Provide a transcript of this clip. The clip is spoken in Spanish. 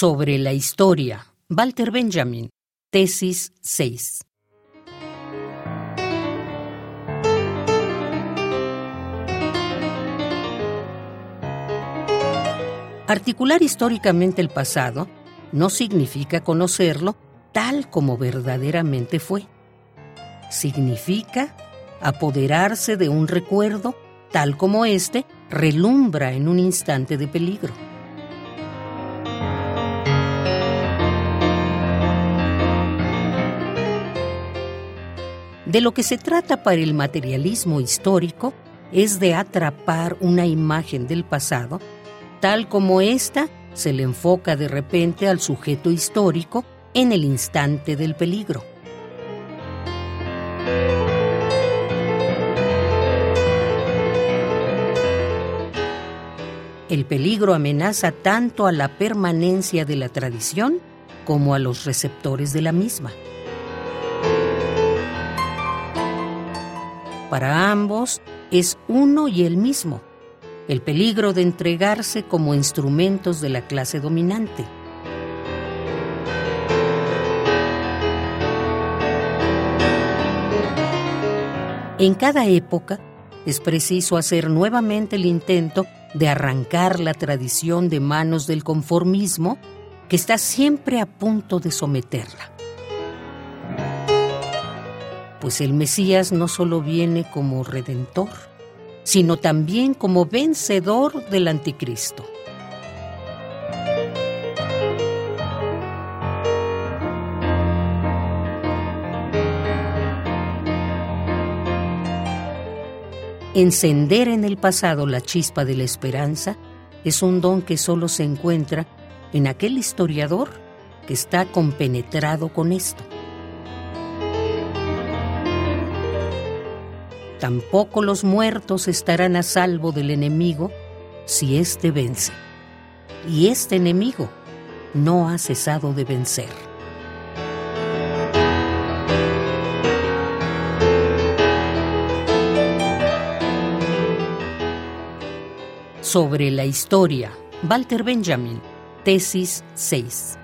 Sobre la historia. Walter Benjamin. Tesis 6. Articular históricamente el pasado no significa conocerlo tal como verdaderamente fue. Significa apoderarse de un recuerdo tal como éste relumbra en un instante de peligro. De lo que se trata para el materialismo histórico es de atrapar una imagen del pasado tal como ésta se le enfoca de repente al sujeto histórico en el instante del peligro. El peligro amenaza tanto a la permanencia de la tradición como a los receptores de la misma. Para ambos es uno y el mismo el peligro de entregarse como instrumentos de la clase dominante. En cada época es preciso hacer nuevamente el intento de arrancar la tradición de manos del conformismo que está siempre a punto de someterla. Pues el Mesías no solo viene como redentor, sino también como vencedor del anticristo. Encender en el pasado la chispa de la esperanza es un don que solo se encuentra en aquel historiador que está compenetrado con esto. Tampoco los muertos estarán a salvo del enemigo si éste vence. Y este enemigo no ha cesado de vencer. Sobre la historia, Walter Benjamin, tesis 6.